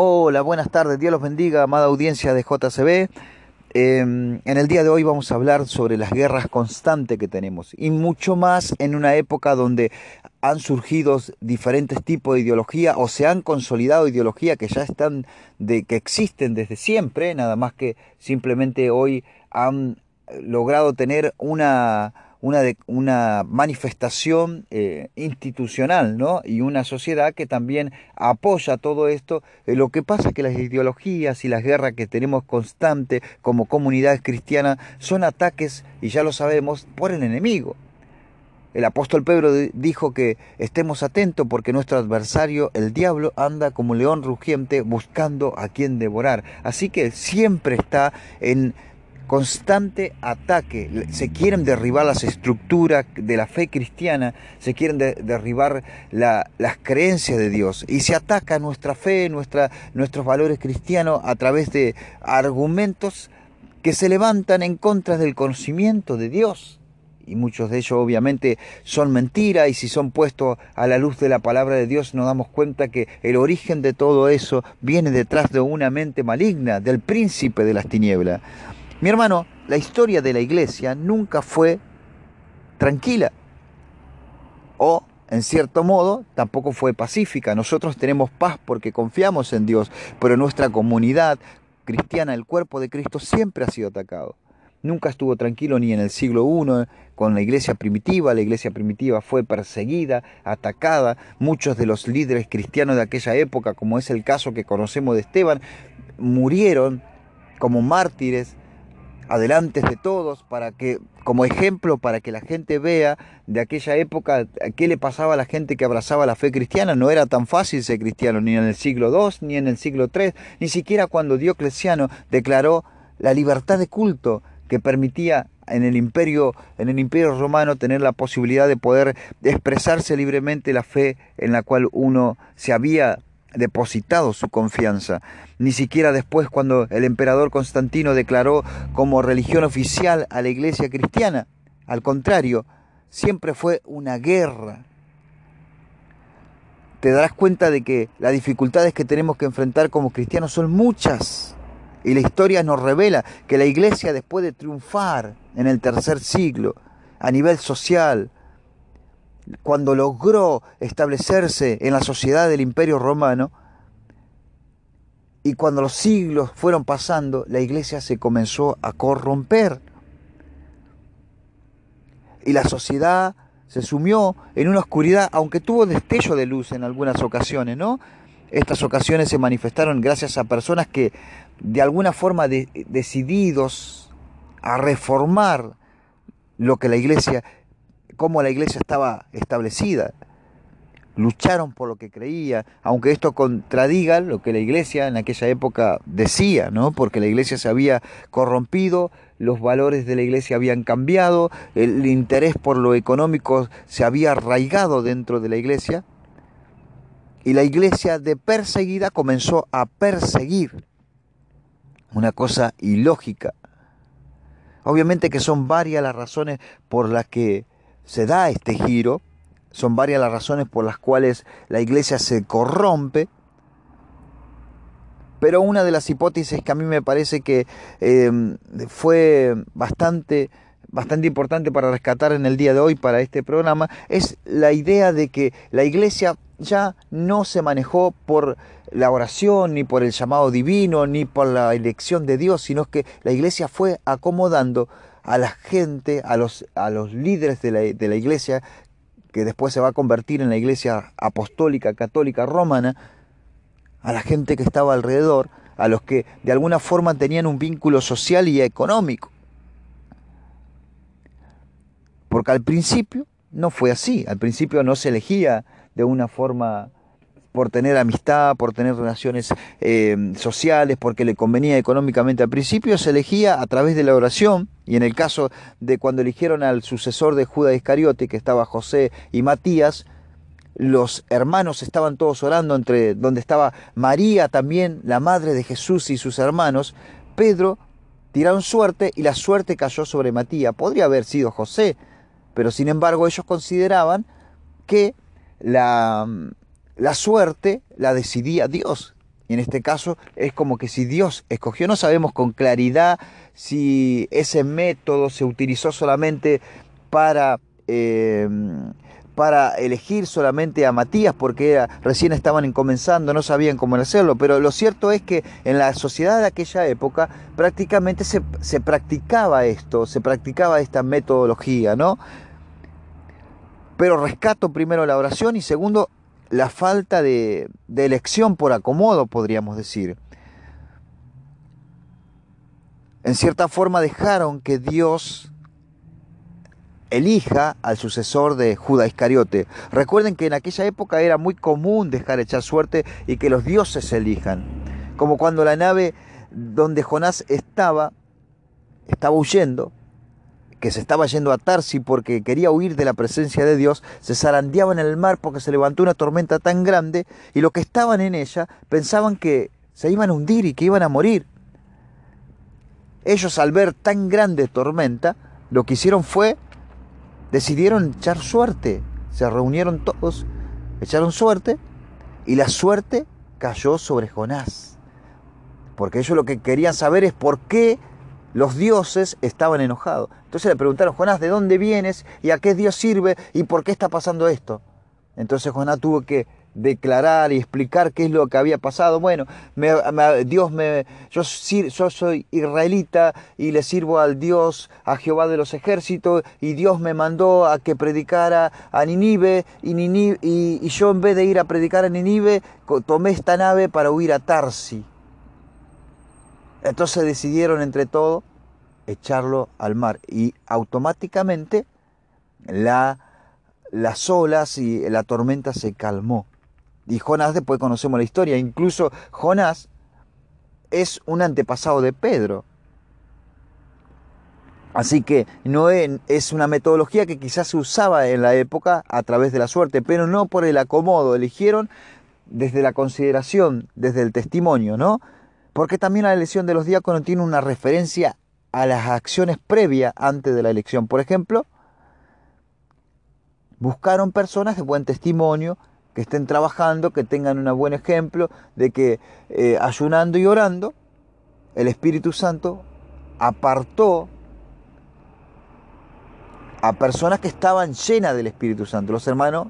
Hola, buenas tardes, Dios los bendiga, amada audiencia de JCB. Em, en el día de hoy vamos a hablar sobre las guerras constantes que tenemos y mucho más en una época donde han surgido diferentes tipos de ideología o se han consolidado ideologías que ya están de que existen desde siempre, nada más que simplemente hoy han logrado tener una una, manifestación eh, institucional ¿no? y una sociedad que también apoya todo esto. Eh, lo que pasa es que las ideologías y las guerras que tenemos constante como comunidad cristiana son ataques, y ya lo sabemos, por el enemigo. El apóstol Pedro dijo que estemos atentos porque nuestro adversario, el diablo, anda como león rugiente buscando a quien devorar. Así que siempre está en constante ataque. Se quieren derribar las estructuras de la fe cristiana, se quieren derribar las creencias de Dios y se ataca nuestra fe, nuestra, nuestros valores cristianos a través de argumentos que se levantan en contra del conocimiento de Dios. Y muchos de ellos obviamente son mentiras y si son puestos a la luz de la palabra de Dios nos damos cuenta que el origen de todo eso viene detrás de una mente maligna, del príncipe de las tinieblas. Mi hermano, la historia de la iglesia nunca fue tranquila. O, en cierto modo, tampoco fue pacífica. Nosotros tenemos paz porque confiamos en Dios, pero nuestra comunidad cristiana, el cuerpo de Cristo, siempre ha sido atacado. Nunca estuvo tranquilo ni en el siglo I con la iglesia primitiva. La iglesia primitiva fue perseguida, atacada. Muchos de los líderes cristianos de aquella época, como es el caso que conocemos de Esteban, murieron como mártires adelante de todos, para que, como ejemplo, para que la gente vea de aquella época qué le pasaba a la gente que abrazaba la fe cristiana. No era tan fácil ser cristiano, ni en el siglo II, ni en el siglo III, ni siquiera cuando Diocleciano declaró la libertad de culto que permitía en el imperio en el imperio romano tener la posibilidad de poder expresarse libremente la fe en la cual uno se había depositado su confianza. Ni siquiera después cuando el emperador Constantino declaró como religión oficial a la iglesia cristiana. Al contrario, siempre fue una guerra. Te darás cuenta de que las dificultades que tenemos que enfrentar como cristianos son muchas. Y la historia nos revela que la iglesia después de triunfar en el tercer siglo, a nivel social, cuando logró establecerse en la sociedad del imperio romano, y cuando los siglos fueron pasando, la iglesia se comenzó a corromper. Y la sociedad se sumió en una oscuridad, aunque tuvo destello de luz en algunas ocasiones, ¿no? Estas ocasiones se manifestaron gracias a personas que de alguna forma decididos a reformar lo que la iglesia cómo la iglesia estaba establecida. Lucharon por lo que creía, aunque esto contradiga lo que la iglesia en aquella época decía, ¿no? Porque la iglesia se había corrompido, los valores de la iglesia habían cambiado, el interés por lo económico se había arraigado dentro de la iglesia, y la iglesia de perseguida comenzó a perseguir. Una cosa ilógica. Obviamente que son varias las razones por las que se da este giro. Son varias las razones por las cuales la iglesia se corrompe. Pero una de las hipótesis que a mí me parece que em, fue bastante, bastante importante para rescatar en el día de hoy para este programa es la idea de que la iglesia ya no se manejó por la oración, ni por el llamado divino, ni por la elección de Dios, sino que la iglesia fue acomodando a la gente, a los, a los líderes de la, de la iglesia, que después se va a convertir en la iglesia apostólica, católica, romana, a la gente que estaba alrededor, a los que de alguna forma tenían un vínculo social y económico. Porque al principio no fue así, al principio no se elegía de una forma por tener amistad, por tener relaciones eh, sociales, porque le convenía económicamente. Al principio se elegía a través de la oración, y en el caso de cuando eligieron al sucesor de Judas Iscariote, que estaba José y Matías, los hermanos estaban todos orando entre donde estaba María también, la madre de Jesús y sus hermanos. Pedro tiraron suerte y la suerte cayó sobre Matías. Podría haber sido José, pero sin embargo ellos consideraban que la, la suerte la decidía Dios Y en este caso es como que si Dios escogió, no sabemos con claridad si ese método se utilizó solamente para, eh, para elegir solamente a Matías, porque recién estaban comenzando, no sabían cómo hacerlo, pero lo cierto es que en la sociedad de aquella época prácticamente se, se practicaba esto, se practicaba esta metodología, ¿no? Pero rescato primero la oración y segundo la falta de, elección por acomodo, podríamos decir. En cierta forma dejaron que Dios elija al sucesor de Judas Iscariote. Recuerden que en aquella época era muy común dejar echar suerte y que los dioses elijan. Como cuando la nave donde Jonás estaba, estaba huyendo, que se estaba yendo a Tarsi porque quería huir de la presencia de Dios, se zarandeaba en el mar porque se levantó una tormenta tan grande y los que estaban en ella pensaban que se iban a hundir y que iban a morir. Ellos al ver tan grande tormenta, lo que hicieron fue, decidieron echar suerte. Se reunieron todos, echaron suerte y la suerte cayó sobre Jonás. Porque ellos lo que querían saber es por qué los dioses estaban enojados. Entonces le preguntaron, Jonás, ¿de dónde vienes? ¿Y a qué Dios sirve? ¿Y por qué está pasando esto? Entonces Jonás tuvo que declarar y explicar qué es lo que había pasado. Bueno, Dios me, yo, soy israelita y le sirvo al Dios, a Jehová de los ejércitos, y Dios me mandó a que predicara a Ninive, y, y, y yo en vez de ir a predicar a Ninive, tomé esta nave para huir a Tarsi. Entonces decidieron entre todos echarlo al mar y automáticamente la, las olas y la tormenta se calmó. Y Jonás, después conocemos la historia, incluso Jonás es un antepasado de Pedro. Así que no es una metodología que quizás se usaba en la época a través de la suerte, pero no por el acomodo, eligieron desde la consideración, desde el testimonio, ¿no? Porque también la elección de los diáconos tiene una referencia a las acciones previas antes de la elección. Por ejemplo, buscaron personas de buen testimonio, que estén trabajando, que tengan un buen ejemplo de que eh, ayunando y orando, el Espíritu Santo apartó a personas que estaban llenas del Espíritu Santo. Los hermanos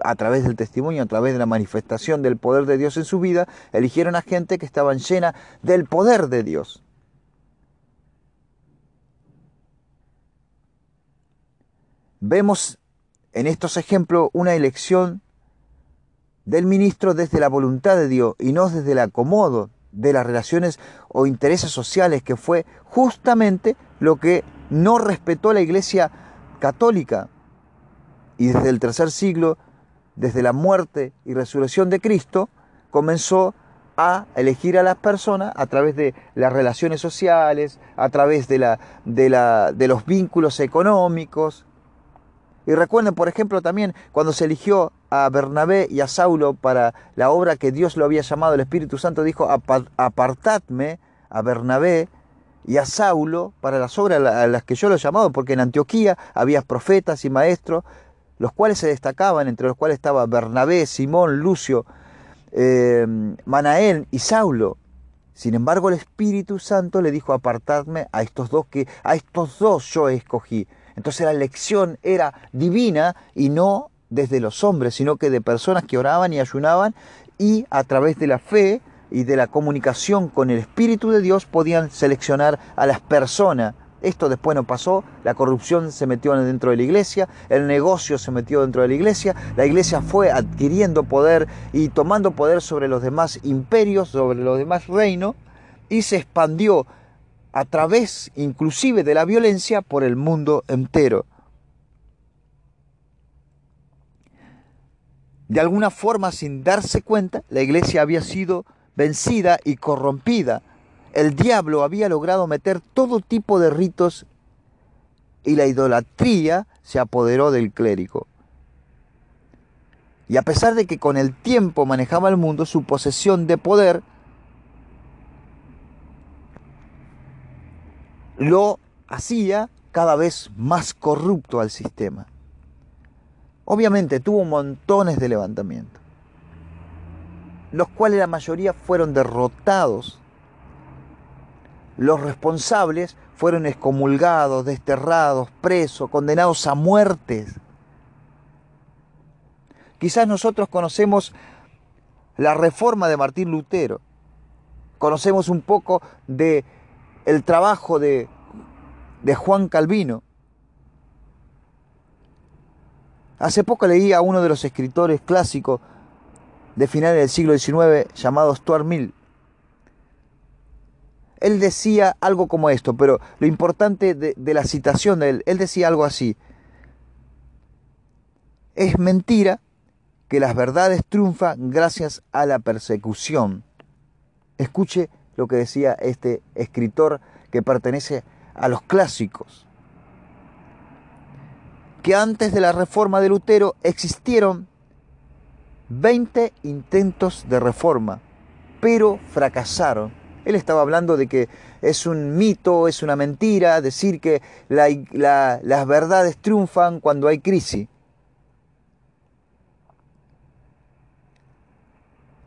a través del testimonio, a través de la manifestación del poder de Dios en su vida, eligieron a gente que estaban llena del poder de Dios. Vemos en estos ejemplos una elección del ministro desde la voluntad de Dios y no desde el acomodo de las relaciones o intereses sociales, que fue justamente lo que no respetó la Iglesia católica. Y desde el tercer siglo desde la muerte y resurrección de Cristo, comenzó a elegir a las personas a través de las relaciones sociales, a través de, la, de, la, de los vínculos económicos. Y recuerden, por ejemplo, también cuando se eligió a Bernabé y a Saulo para la obra que Dios lo había llamado, el Espíritu Santo dijo, apartadme a Bernabé y a Saulo para las obras a las que yo lo he llamado, porque en Antioquía había profetas y maestros, los cuales se destacaban, entre los cuales estaba Bernabé, Simón, Lucio, eh, Manael y Saulo. Sin embargo, el Espíritu Santo le dijo apartadme a estos dos que a estos dos yo escogí. Entonces la elección era divina y no desde los hombres, sino que de personas que oraban y ayunaban y a través de la fe y de la comunicación con el Espíritu de Dios podían seleccionar a las personas. Esto después no pasó, la corrupción se metió dentro de la iglesia, el negocio se metió dentro de la iglesia, la iglesia fue adquiriendo poder y tomando poder sobre los demás imperios, sobre los demás reinos, y se expandió a través inclusive de la violencia por el mundo entero. De alguna forma, sin darse cuenta, la iglesia había sido vencida y corrompida el diablo había logrado meter todo tipo de ritos y la idolatría se apoderó del clérigo. Y a pesar de que con el tiempo manejaba el mundo, su posesión de poder lo hacía cada vez más corrupto al sistema. Obviamente tuvo montones de levantamientos. los cuales la mayoría fueron derrotados. Los responsables fueron excomulgados, desterrados, presos, condenados a muertes. Quizás nosotros conocemos la reforma de Martín Lutero, conocemos un poco de el trabajo de, de Juan Calvino. Hace poco leí a uno de los escritores clásicos de finales del siglo XIX llamado Stuart Mill. Él decía algo como esto, pero lo importante de, de la citación de él, él decía algo así. Es mentira que las verdades triunfan gracias a la persecución. Escuche lo que decía este escritor que pertenece a los clásicos. Que antes de la reforma de Lutero existieron 20 intentos de reforma, pero fracasaron. Él estaba hablando de que es un mito, es una mentira, decir que las verdades triunfan cuando hay crisis.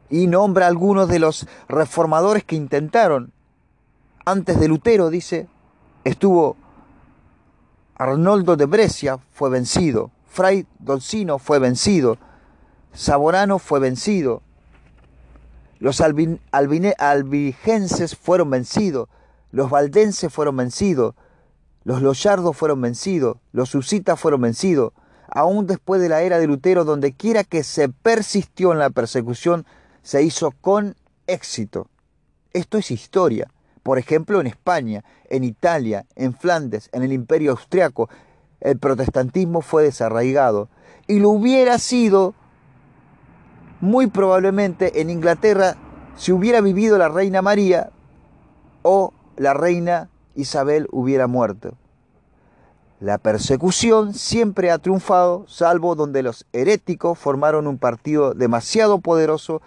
Y nombra algunos de los reformadores que intentaron. Antes de Lutero, dice, estuvo Arnoldo de Brescia, fue vencido. Fray Dolcino fue vencido. Saborano fue vencido. Los albigenses fueron vencidos. Los valdenses fueron vencidos. Los loyardos fueron vencidos. Los susitas fueron vencidos. Aún después de la era de Lutero, donde quiera que se persistió en la persecución, se hizo con éxito. Esto es historia. Por ejemplo, en España, en Italia, en Flandes, en el Imperio Austriaco, el protestantismo fue desarraigado. Y lo hubiera sido muy probablemente en Inglaterra si hubiera vivido la reina María o la reina Isabel hubiera muerto. La persecución siempre ha triunfado, salvo donde los heréticos formaron un partido demasiado poderoso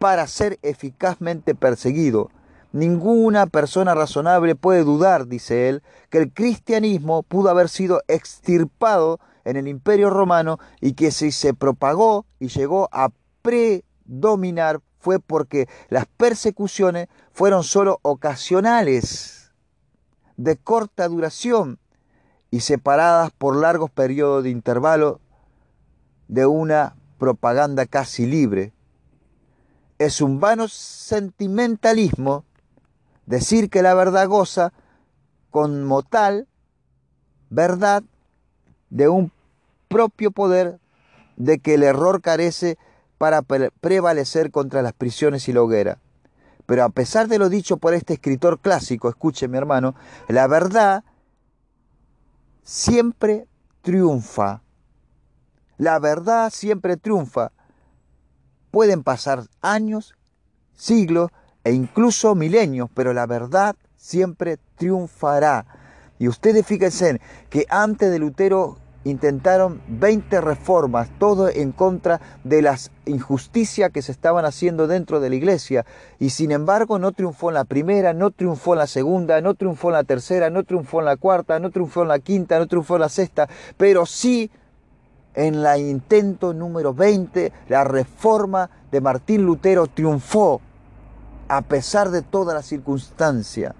para ser eficazmente perseguido. Ninguna persona razonable puede dudar, dice él, que el cristianismo pudo haber sido extirpado en el imperio romano y que si se propagó y llegó a predominar fue porque las persecuciones fueron solo ocasionales, de corta duración y separadas por largos periodos de intervalo de una propaganda casi libre. Es un vano sentimentalismo decir que la verdad goza como tal verdad de un propio poder de que el error carece para prevalecer contra las prisiones y la hoguera. Pero a pesar de lo dicho por este escritor clásico, escuche mi hermano, la verdad siempre triunfa. La verdad siempre triunfa. Pueden pasar años, siglos e incluso milenios, pero la verdad siempre triunfará. Y ustedes fíjense que antes de Lutero intentaron 20 reformas, todo en contra de las injusticias que se estaban haciendo dentro de la iglesia. Y sin embargo no triunfó en la primera, no triunfó en la segunda, no triunfó en la tercera, no triunfó en la cuarta, no triunfó en la quinta, no triunfó en la sexta, pero sí en la intento número 20, la reforma de Martín Lutero triunfó a pesar de todas las circunstancias.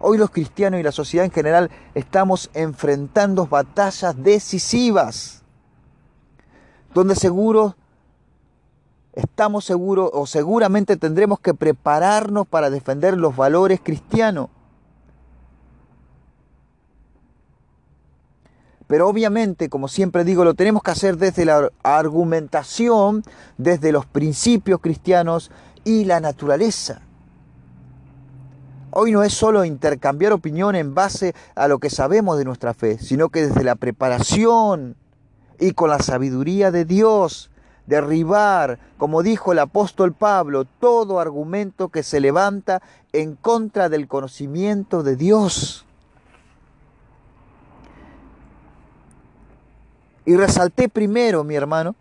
Hoy los cristianos y la sociedad en general estamos enfrentando batallas decisivas, donde seguro estamos seguros o seguramente tendremos que prepararnos para defender los valores cristianos. Pero obviamente, como siempre digo, lo tenemos que hacer desde la argumentación, desde los principios cristianos y la naturaleza. Hoy no es solo intercambiar opinión en base a lo que sabemos de nuestra fe, sino que desde la preparación y con la sabiduría de Dios, derribar, como dijo el apóstol Pablo, todo argumento que se levanta en contra del conocimiento de Dios. Y resalté primero, mi hermano,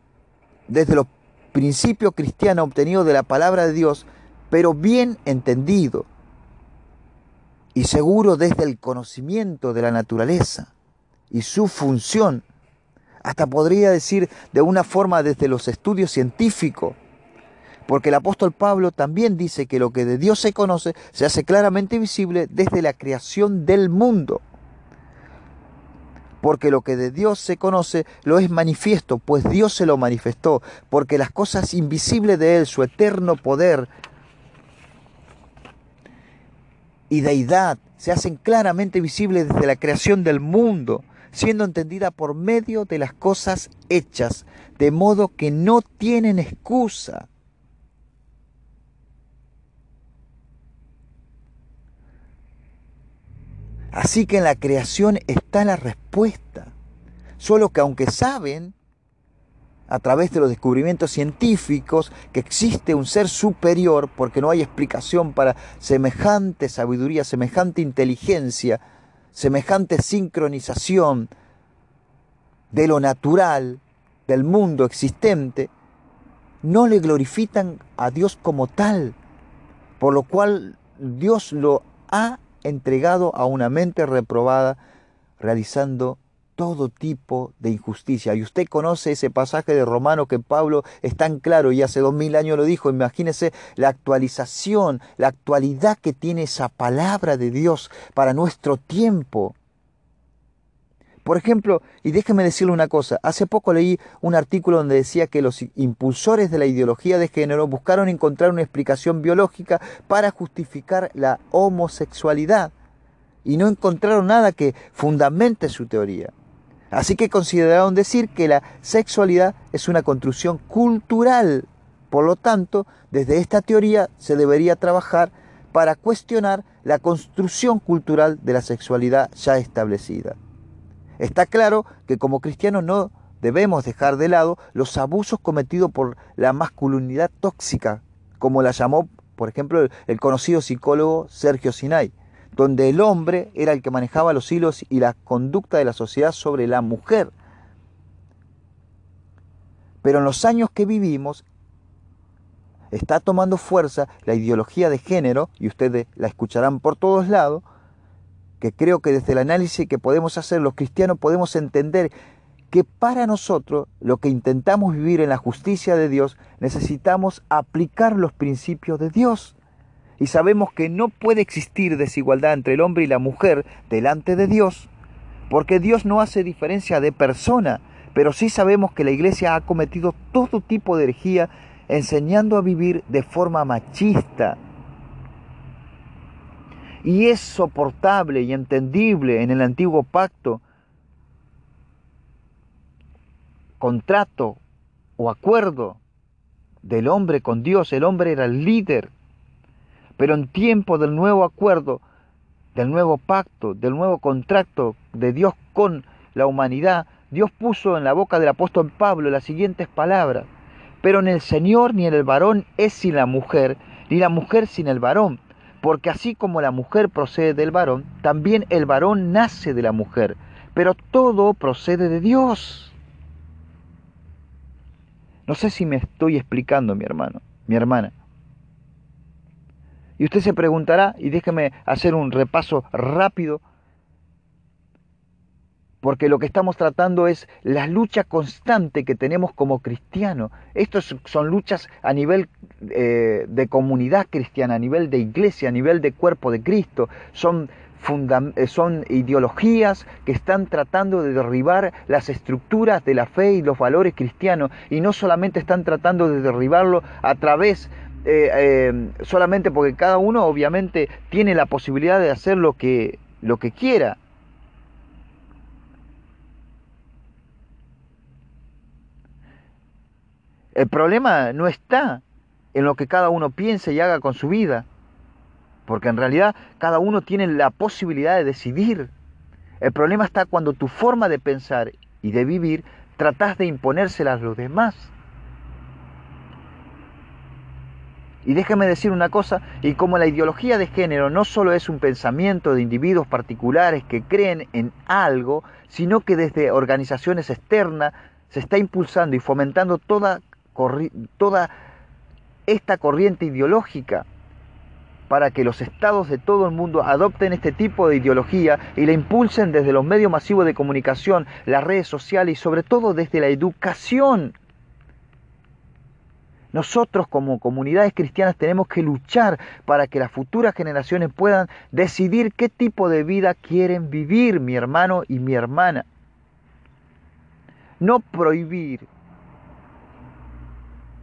desde los principios cristianos obtenidos de la palabra de Dios, pero bien entendido y seguro desde el conocimiento de la naturaleza y su función, hasta podría decir de una forma desde los estudios científicos, Porque el apóstol Pablo también dice que lo que de Dios se conoce se hace claramente visible desde la creación del mundo. Porque lo que de Dios se conoce lo es manifiesto, pues Dios se lo manifestó. Porque las cosas invisibles de Él, su eterno poder y deidad, se hacen claramente visibles desde la creación del mundo, siendo entendida por medio de las cosas hechas, de modo que no tienen excusa. Así que en la creación está la respuesta. Solo que aunque saben, a través de los descubrimientos científicos, que existe un ser superior, porque no hay explicación para semejante sabiduría, semejante inteligencia, semejante sincronización de lo natural, del mundo existente, no le glorifican a Dios como tal, por lo cual Dios lo ha entregado a una mente reprobada, realizando todo tipo de injusticia. Y usted conoce ese pasaje de Romano que Pablo es tan claro y hace dos mil años lo dijo. Imagínese la actualización, la actualidad que tiene esa palabra de Dios para nuestro tiempo. Por ejemplo, y déjeme decirle una cosa, hace poco leí un artículo donde decía que los impulsores de la ideología de género buscaron encontrar una explicación biológica para justificar la homosexualidad y no encontraron nada que fundamente su teoría. Así que consideraron decir que la sexualidad es una construcción cultural. Por lo tanto, desde esta teoría se debería trabajar para cuestionar la construcción cultural de la sexualidad ya establecida. Está claro que como cristianos no debemos dejar de lado los abusos cometidos por la masculinidad tóxica, como la llamó, por ejemplo, el conocido psicólogo Sergio Sinai, donde el hombre era el que manejaba los hilos y la conducta de la sociedad sobre la mujer. Pero en los años que vivimos está tomando fuerza la ideología de género, y ustedes la escucharán por todos lados, que creo que desde el análisis que podemos hacer los cristianos podemos entender que para nosotros, lo que intentamos vivir en la justicia de Dios, necesitamos aplicar los principios de Dios. Y sabemos que no puede existir desigualdad entre el hombre y la mujer delante de Dios, porque Dios no hace diferencia de persona, pero sí sabemos que la iglesia ha cometido todo tipo de herejía enseñando a vivir de forma machista, y es soportable y entendible en el antiguo pacto, contrato o acuerdo del hombre con Dios. El hombre era el líder. Pero en tiempo del nuevo acuerdo, del nuevo pacto, del nuevo contrato de Dios con la humanidad, Dios puso en la boca del apóstol Pablo las siguientes palabras. Pero en el Señor ni en el varón es sin la mujer, ni la mujer sin el varón porque así como la mujer procede del varón, también el varón nace de la mujer, pero todo procede de Dios. No sé si me estoy explicando, mi hermano, mi hermana. Y usted se preguntará, y déjeme hacer un repaso rápido porque lo que estamos tratando es la lucha constante que tenemos como cristianos. Estas son luchas a nivel eh, de comunidad cristiana, a nivel de iglesia, a nivel de cuerpo de Cristo. Son, eh, son ideologías que están tratando de derribar las estructuras de la fe y los valores cristianos y no solamente están tratando de derribarlo a través eh, solamente porque cada uno obviamente tiene la posibilidad de hacer lo que, lo que quiera, El problema no está en lo que cada uno piense y haga con su vida, porque en realidad cada uno tiene la posibilidad de decidir. El problema está cuando tu forma de pensar y de vivir tratas de imponérsela a los demás. Y déjame decir una cosa, y como la ideología de género no solo es un pensamiento de individuos particulares que creen en algo, sino que desde organizaciones externas se está impulsando y fomentando toda toda esta corriente ideológica para que los estados de todo el mundo adopten este tipo de ideología y la impulsen desde los medios masivos de comunicación, las redes sociales y sobre todo desde la educación. Nosotros como comunidades cristianas tenemos que luchar para que las futuras generaciones puedan decidir qué tipo de vida quieren vivir mi hermano y mi hermana. No prohibir,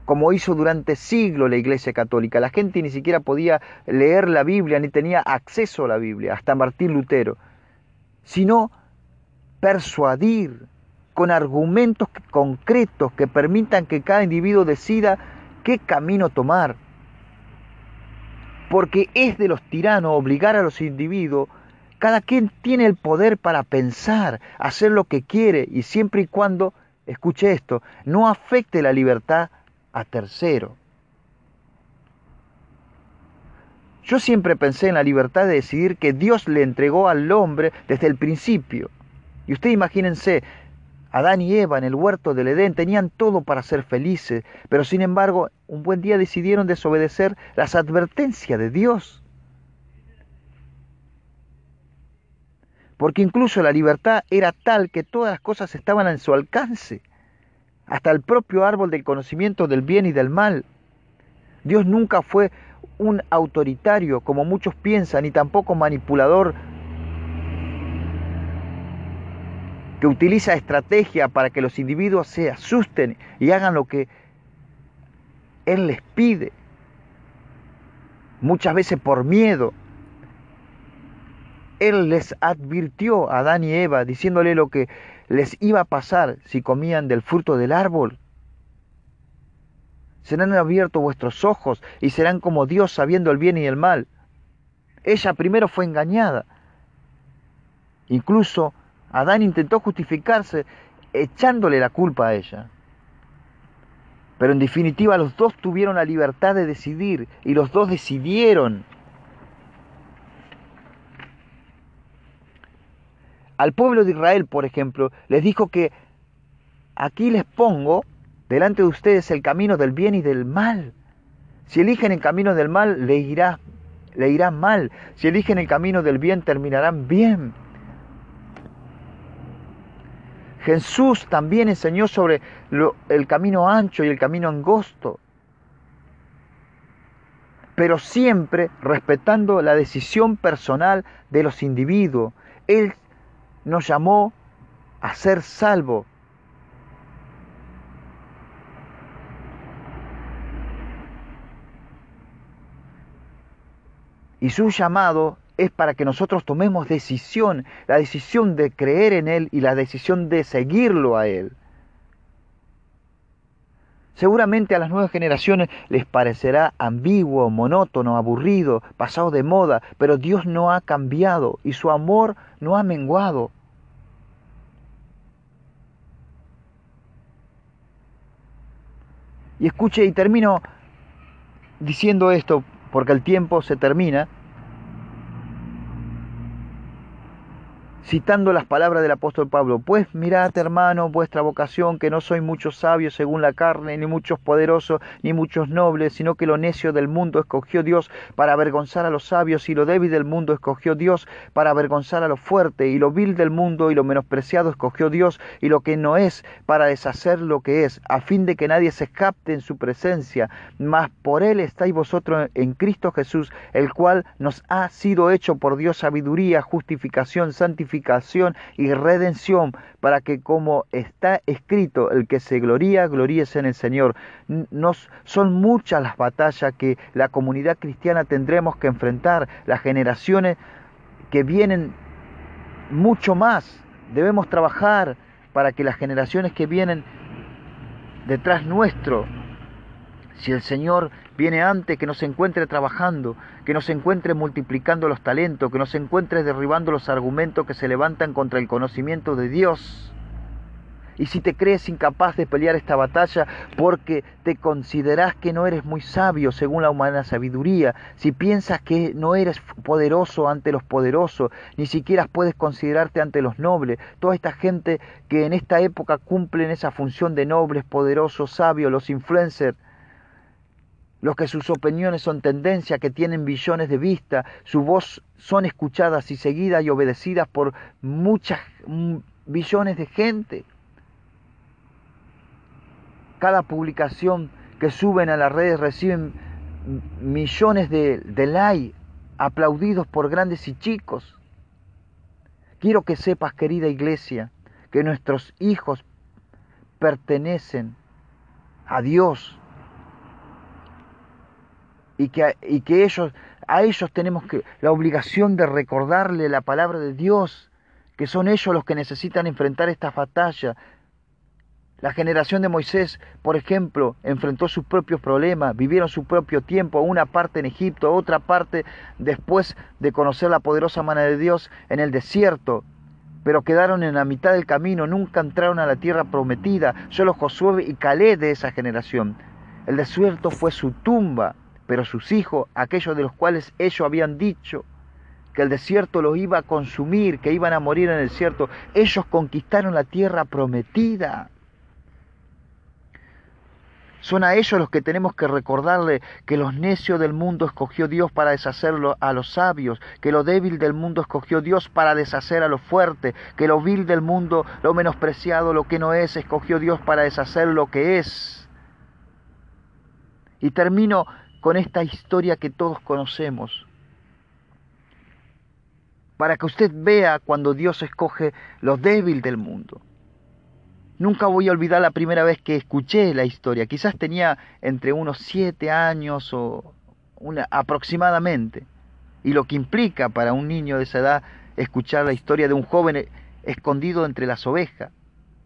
como hizo durante siglos la Iglesia Católica. La gente ni siquiera podía leer la Biblia ni tenía acceso a la Biblia, hasta Martín Lutero, sino persuadir con argumentos concretos que permitan que cada individuo decida qué camino tomar. Porque es de los tiranos obligar a los individuos, cada quien tiene el poder para pensar, hacer lo que quiere y siempre y cuando, escuche esto, no afecte la libertad a tercero. Yo siempre pensé en la libertad de decidir que Dios le entregó al hombre desde el principio. Y usted imagínense, Adán y Eva en el huerto del Edén tenían todo para ser felices, pero sin embargo un buen día decidieron desobedecer las advertencias de Dios. Porque incluso la libertad era tal que todas las cosas estaban en su alcance, hasta el propio árbol del conocimiento del bien y del mal. Dios nunca fue un autoritario como muchos piensan, ni tampoco manipulador que utiliza estrategia para que los individuos se asusten y hagan lo que Él les pide, muchas veces por miedo. Él les advirtió a Adán y Eva diciéndole lo que les iba a pasar si comían del fruto del árbol. Serán abiertos vuestros ojos y serán como Dios sabiendo el bien y el mal. Ella primero fue engañada. Incluso Adán intentó justificarse echándole la culpa a ella. Pero en definitiva los dos tuvieron la libertad de decidir y los dos decidieron. Al pueblo de Israel, por ejemplo, les dijo que aquí les pongo delante de ustedes el camino del bien y del mal. Si eligen el camino del mal, le irá, le irá mal. Si eligen el camino del bien, terminarán bien. Jesús también enseñó sobre el camino ancho y el camino angosto, pero siempre respetando la decisión personal de los individuos. Él nos llamó a ser salvo. Y su llamado es para que nosotros tomemos decisión, la decisión de creer en Él y la decisión de seguirlo a Él. Seguramente a las nuevas generaciones les parecerá ambiguo, monótono, aburrido, pasado de moda, pero Dios no ha cambiado y su amor no ha menguado. Y escuche y termino diciendo esto porque el tiempo se termina. Citando las palabras del apóstol Pablo, pues mirad hermano vuestra vocación, que no soy muchos sabios según la carne, ni muchos poderosos, ni muchos nobles, sino que lo necio del mundo escogió Dios para avergonzar a los sabios, y lo débil del mundo escogió Dios para avergonzar a lo fuerte, y lo vil del mundo y lo menospreciado escogió Dios, y lo que no es para deshacer lo que es, a fin de que nadie se escapte en su presencia, mas por él estáis vosotros en Cristo Jesús, el cual nos ha sido hecho por Dios sabiduría, justificación, santificación, y redención, para que como está escrito, el que se gloría, gloríese en el Señor. Nos, son muchas las batallas que la comunidad cristiana tendremos que enfrentar, las generaciones que vienen mucho más. Debemos trabajar para que las generaciones que vienen detrás nuestro si el Señor viene antes, que nos encuentre trabajando, que nos encuentre multiplicando los talentos, que nos encuentre derribando los argumentos que se levantan contra el conocimiento de Dios. Y si te crees incapaz de pelear esta batalla porque te consideras que no eres muy sabio según la humana sabiduría, si piensas que no eres poderoso ante los poderosos, ni siquiera puedes considerarte ante los nobles, toda esta gente que en esta época cumplen esa función de nobles, poderosos, sabios, los influencers, los que sus opiniones son tendencia, que tienen billones de vista, su voz son escuchadas y seguidas y obedecidas por muchas billones de gente. Cada publicación, que suben a las redes reciben millones de, de aplaudidos por grandes y chicos. Quiero que sepas, querida iglesia, que nuestros hijos pertenecen a Dios y que, y que ellos, a ellos tenemos que, la obligación de recordarle la palabra de Dios, que son ellos los que necesitan enfrentar esta batalla, la generación de Moisés, por ejemplo, enfrentó sus propios problemas, vivieron su propio tiempo, una parte en Egipto, otra parte después de conocer la poderosa mano de Dios en el desierto, pero quedaron en la mitad del camino, nunca entraron a la tierra prometida, solo Josué y Calé de esa generación. El desierto fue su tumba, pero sus hijos, aquellos de los cuales ellos habían dicho que el desierto los iba a consumir, que iban a morir en el desierto, ellos conquistaron la tierra prometida. Son a ellos los que tenemos que recordarle que los necios del mundo escogió Dios para deshacerlo a los sabios, que lo débil del mundo escogió Dios para deshacer a lo fuerte, que lo vil del mundo, lo menospreciado, lo que no es, escogió Dios para deshacer lo que es. Y termino con esta historia que todos conocemos, para que usted vea cuando Dios escoge lo débil del mundo. Nunca voy a olvidar la primera vez que escuché la historia. Quizás tenía entre unos siete años o una, aproximadamente. Y lo que implica para un niño de esa edad escuchar la historia de un joven escondido entre las ovejas,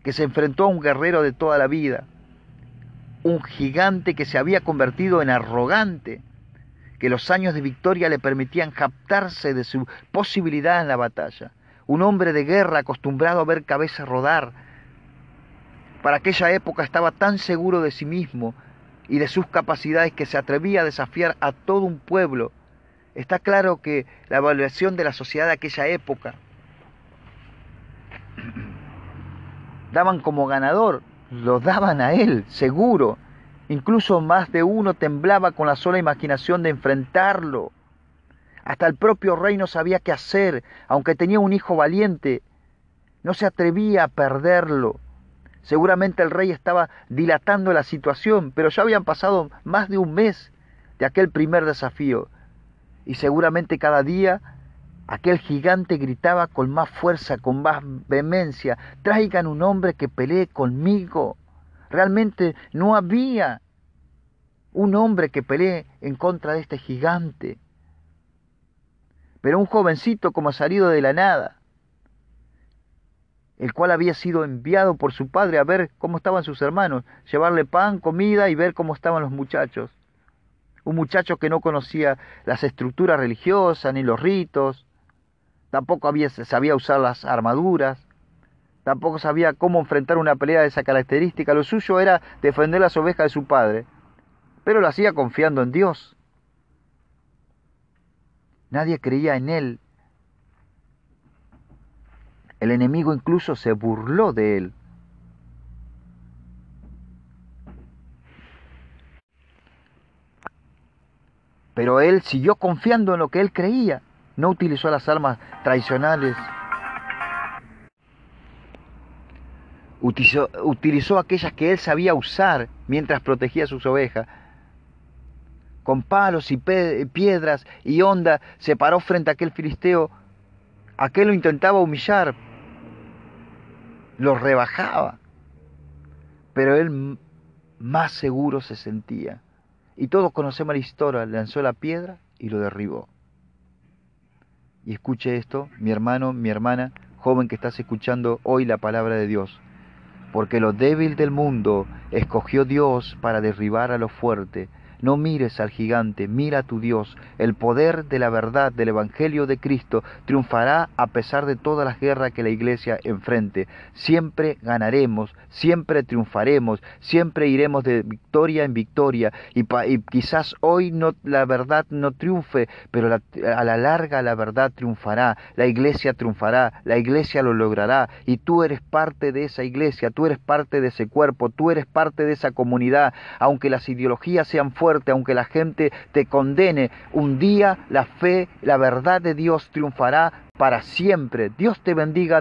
que se enfrentó a un guerrero de toda la vida, un gigante que se había convertido en arrogante, que los años de victoria le permitían captarse de su posibilidad en la batalla, un hombre de guerra acostumbrado a ver cabezas rodar, para aquella época estaba tan seguro de sí mismo y de sus capacidades que se atrevía a desafiar a todo un pueblo. Está claro que la evaluación de la sociedad de aquella época daban como ganador, lo daban a él, seguro. Incluso más de uno temblaba con la sola imaginación de enfrentarlo. Hasta el propio rey no sabía qué hacer, aunque tenía un hijo valiente, no se atrevía a perderlo. Seguramente el rey estaba dilatando la situación, pero ya habían pasado más de un mes de aquel primer desafío. Y seguramente cada día aquel gigante gritaba con más fuerza, con más vehemencia, traigan un hombre que pelee conmigo. Realmente no había un hombre que pelee en contra de este gigante. Pero un jovencito como salido de la nada, el cual había sido enviado por su padre a ver cómo estaban sus hermanos, llevarle pan, comida y ver cómo estaban los muchachos. Un muchacho que no conocía las estructuras religiosas ni los ritos, tampoco sabía usar las armaduras, tampoco sabía cómo enfrentar una pelea de esa característica. Lo suyo era defender las ovejas de su padre, pero lo hacía confiando en Dios. Nadie creía en él el enemigo incluso se burló de él. Pero él siguió confiando en lo que él creía. No utilizó las armas tradicionales. Utilizó, aquellas que él sabía usar mientras protegía sus ovejas. Con palos y piedras y onda se paró frente a aquel filisteo. Aquel lo intentaba humillar, lo rebajaba, pero él más seguro se sentía. Y todos conocemos la historia, lanzó la piedra y lo derribó. Y escuche esto, mi hermano, mi hermana, joven que estás escuchando hoy la palabra de Dios. Porque lo débil del mundo escogió Dios para derribar a lo fuerte no mires al gigante, mira a tu Dios. El poder de la verdad del Evangelio de Cristo triunfará a pesar de todas las guerras que la iglesia enfrente. Siempre ganaremos, siempre triunfaremos, siempre iremos de victoria en victoria. Y, quizás hoy no, la verdad no triunfe, pero a la larga la verdad triunfará. La iglesia triunfará, la iglesia lo logrará. Y tú eres parte de esa iglesia, tú eres parte de ese cuerpo, tú eres parte de esa comunidad. Aunque las ideologías sean fuertes, aunque la gente te condene, un día la fe, la verdad de Dios triunfará para siempre. Dios te bendiga.